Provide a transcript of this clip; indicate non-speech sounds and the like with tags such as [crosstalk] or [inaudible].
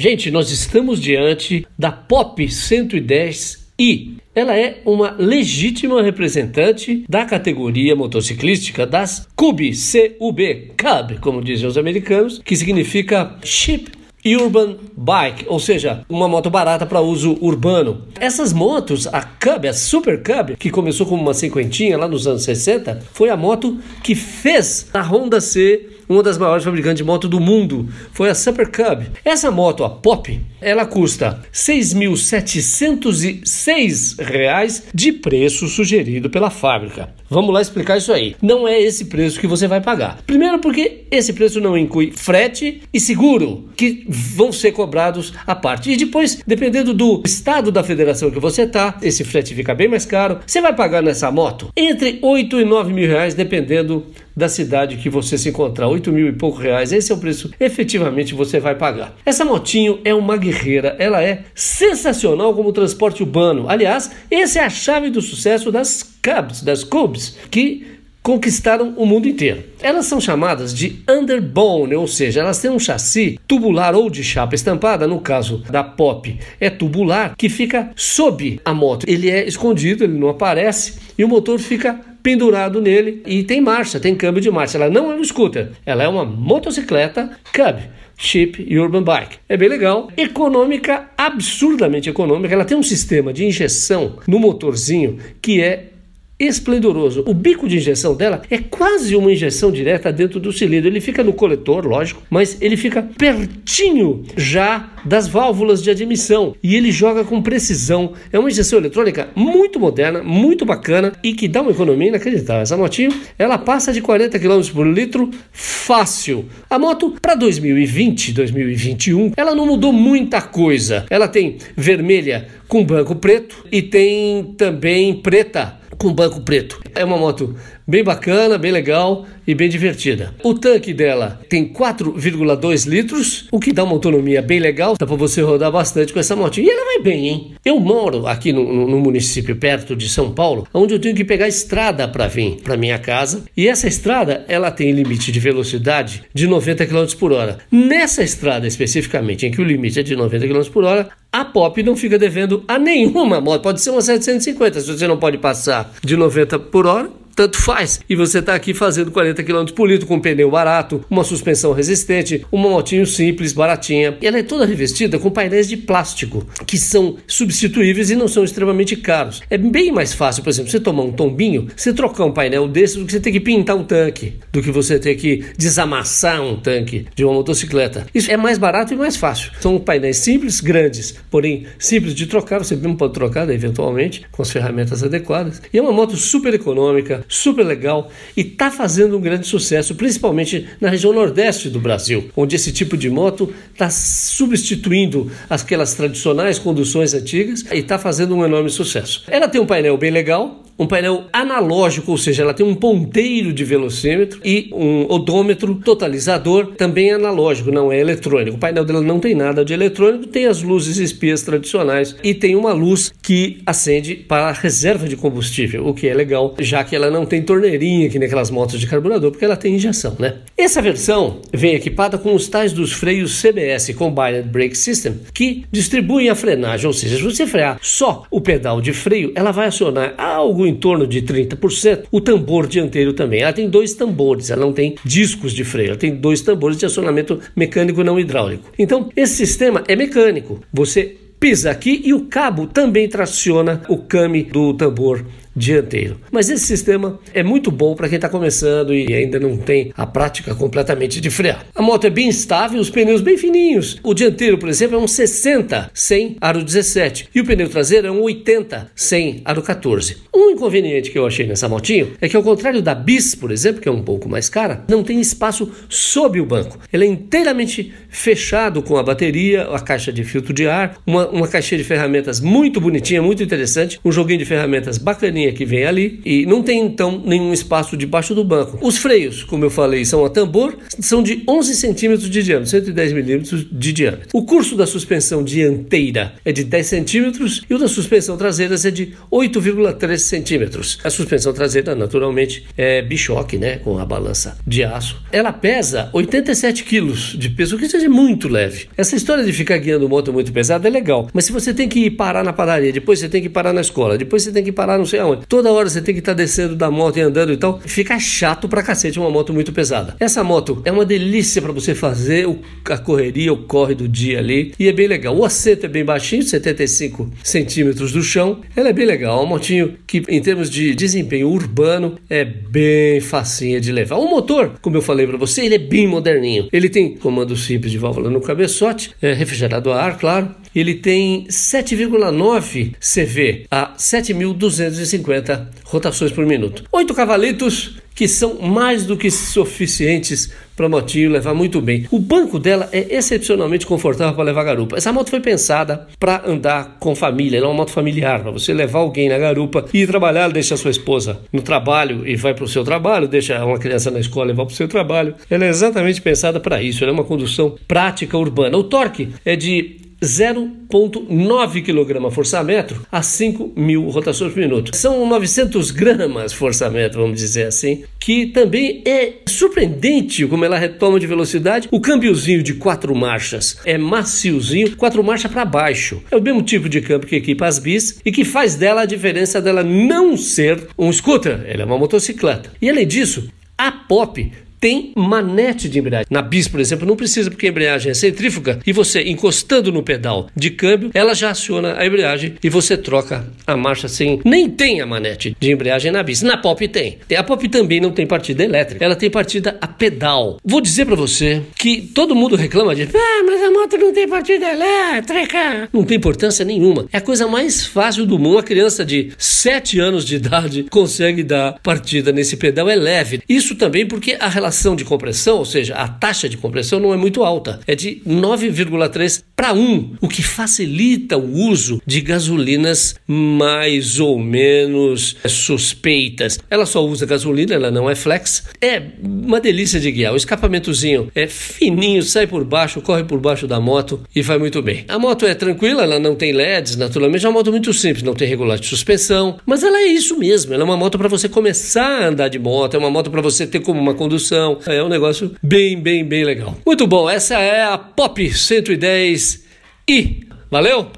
Gente, nós estamos diante da Pop 110i. Ela é uma legítima representante da categoria motociclística das CUB, C-U-B, CUB, como dizem os americanos, que significa Cheap Urban Bike, ou seja, uma moto barata para uso urbano. Essas motos, a Cub, a Super Cub, que começou como uma cinquentinha lá nos anos 60, foi a moto que fez a Honda ser uma das maiores fabricantes de moto do mundo, foi a Super Cub. Essa moto, a Pop, ela custa R$ 6.706 de preço sugerido pela fábrica. Vamos lá explicar isso aí. Não é esse preço que você vai pagar. Primeiro porque esse preço não inclui frete e seguro, que vão ser cobrados à parte. E depois, dependendo do estado da federação que você tá, esse frete fica bem mais caro. Você vai pagar nessa moto entre 8 e 9 mil reais, dependendo da cidade que você se encontrar, 8 mil e pouco reais. Esse é o preço efetivamente você vai pagar. Essa motinho é uma guerreira, ela é sensacional como transporte urbano. Aliás, essa é a chave do sucesso das Cubs, das Cubs, que conquistaram o mundo inteiro. Elas são chamadas de underbone, ou seja, elas têm um chassi tubular ou de chapa estampada, no caso da Pop é tubular, que fica sob a moto. Ele é escondido, ele não aparece e o motor fica pendurado nele e tem marcha, tem câmbio de marcha. Ela não é um scooter, ela é uma motocicleta Cub. Chip Urban Bike. É bem legal, econômica, absurdamente econômica. Ela tem um sistema de injeção no motorzinho que é esplendoroso. O bico de injeção dela é quase uma injeção direta dentro do cilindro. Ele fica no coletor, lógico, mas ele fica pertinho já das válvulas de admissão e ele joga com precisão. É uma injeção eletrônica muito moderna, muito bacana e que dá uma economia inacreditável. Essa motinho, ela passa de 40 km por litro fácil. A moto para 2020, 2021, ela não mudou muita coisa. Ela tem vermelha com banco preto e tem também preta com banco preto. É uma moto bem bacana, bem legal e bem divertida. O tanque dela tem 4,2 litros, o que dá uma autonomia bem legal, dá para você rodar bastante com essa moto. E ela vai bem, hein? Eu moro aqui no, no, no município perto de São Paulo, onde eu tenho que pegar estrada para vir para minha casa. E essa estrada, ela tem limite de velocidade de 90 km por hora. Nessa estrada especificamente, em que o limite é de 90 km por hora, a Pop não fica devendo a nenhuma moto. Pode ser uma 750, se você não pode passar de 90 por hora, tanto faz. E você está aqui fazendo 40 km por litro com um pneu barato, uma suspensão resistente, uma motinho simples, baratinha. E ela é toda revestida com painéis de plástico, que são substituíveis e não são extremamente caros. É bem mais fácil, por exemplo, você tomar um tombinho, você trocar um painel desse do que você ter que pintar um tanque, do que você ter que desamassar um tanque de uma motocicleta. Isso é mais barato e mais fácil. São painéis simples, grandes, porém simples de trocar, você mesmo pode trocar né, eventualmente com as ferramentas adequadas. E é uma moto super econômica, super legal e está fazendo um grande sucesso, principalmente na região nordeste do Brasil, onde esse tipo de moto está substituindo aquelas tradicionais conduções antigas e está fazendo um enorme sucesso. Ela tem um painel bem legal, um painel analógico, ou seja, ela tem um ponteiro de velocímetro e um odômetro totalizador também analógico, não é eletrônico. O painel dela não tem nada de eletrônico, tem as luzes espias tradicionais e tem uma luz que acende para a reserva de combustível, o que é legal, já que ela não tem torneirinha que naquelas motos de carburador, porque ela tem injeção, né? Essa versão vem equipada com os tais dos freios CBS Combined Brake System, que distribuem a frenagem, ou seja, se você frear só o pedal de freio, ela vai acionar algo em torno de 30%. O tambor dianteiro também. Ela tem dois tambores, ela não tem discos de freio, ela tem dois tambores de acionamento mecânico não hidráulico. Então, esse sistema é mecânico. Você pisa aqui e o cabo também traciona o came do tambor dianteiro. Mas esse sistema é muito bom para quem está começando e ainda não tem a prática completamente de frear. A moto é bem estável, os pneus bem fininhos. O dianteiro, por exemplo, é um 60 sem aro 17 e o pneu traseiro é um 80 sem aro 14. Um inconveniente que eu achei nessa motinho é que ao contrário da Bis, por exemplo, que é um pouco mais cara, não tem espaço sob o banco. Ele é inteiramente fechado com a bateria, a caixa de filtro de ar, uma, uma caixinha de ferramentas muito bonitinha, muito interessante, um joguinho de ferramentas bacaninha que vem ali e não tem então nenhum espaço debaixo do banco. Os freios, como eu falei, são a tambor, são de 11 centímetros de diâmetro, 110 milímetros de diâmetro. O curso da suspensão dianteira é de 10 centímetros e o da suspensão traseira é de 8,3 centímetros. A suspensão traseira, naturalmente, é bichoque, né, com a balança de aço. Ela pesa 87 quilos de peso, o que seja muito leve. Essa história de ficar guiando moto muito pesada é legal, mas se você tem que parar na padaria, depois você tem que parar na escola, depois você tem que parar não sei aonde, toda hora você tem que estar tá descendo da moto e andando e tal, fica chato pra cacete uma moto muito pesada. Essa moto é uma delícia para você fazer a correria, o corre do dia ali, e é bem legal. O assento é bem baixinho, 75 centímetros do chão, ela é bem legal, é uma motinho que em termos de desempenho urbano é bem facinha de levar. O motor, como eu falei para você, ele é bem moderninho. Ele tem comando simples de válvula no cabeçote, é refrigerado a ar, claro. Ele tem 7,9 CV a 7.250 rotações por minuto. Oito cavalitos que são mais do que suficientes para a motinho levar muito bem. O banco dela é excepcionalmente confortável para levar garupa. Essa moto foi pensada para andar com família, ela é uma moto familiar, para você levar alguém na garupa e ir trabalhar, deixa a sua esposa no trabalho e vai para o seu trabalho, deixa uma criança na escola e vai para o seu trabalho. Ela é exatamente pensada para isso, ela é uma condução prática urbana. O torque é de 0,9 kg força-metro a 5 mil rotações por minuto. São 900 gramas força-metro, vamos dizer assim, que também é surpreendente como ela retoma de velocidade. O câmbiozinho de quatro marchas é maciozinho, quatro marchas para baixo. É o mesmo tipo de câmbio que equipa as bis e que faz dela a diferença dela não ser um scooter, ela é uma motocicleta. E além disso, a Pop tem manete de embreagem. Na bis, por exemplo, não precisa porque a embreagem é centrífuga e você encostando no pedal de câmbio, ela já aciona a embreagem e você troca a marcha sem nem tem a manete de embreagem na bis. Na Pop tem. A Pop também não tem partida elétrica, ela tem partida a pedal. Vou dizer para você que todo mundo reclama de, ah, mas a moto não tem partida elétrica. Não tem importância nenhuma. É a coisa mais fácil do mundo. Uma criança de 7 anos de idade [laughs] consegue dar partida nesse pedal é leve. Isso também porque a relação relação de compressão, ou seja, a taxa de compressão não é muito alta, é de 9,3 para 1, o que facilita o uso de gasolinas mais ou menos suspeitas. Ela só usa gasolina, ela não é flex. É uma delícia de guiar. O escapamentozinho é fininho, sai por baixo, corre por baixo da moto e vai muito bem. A moto é tranquila, ela não tem LEDs, naturalmente é uma moto muito simples, não tem regulagem de suspensão, mas ela é isso mesmo. Ela é uma moto para você começar a andar de moto, é uma moto para você ter como uma condução é um negócio bem, bem, bem legal. Muito bom, essa é a Pop 110 e valeu!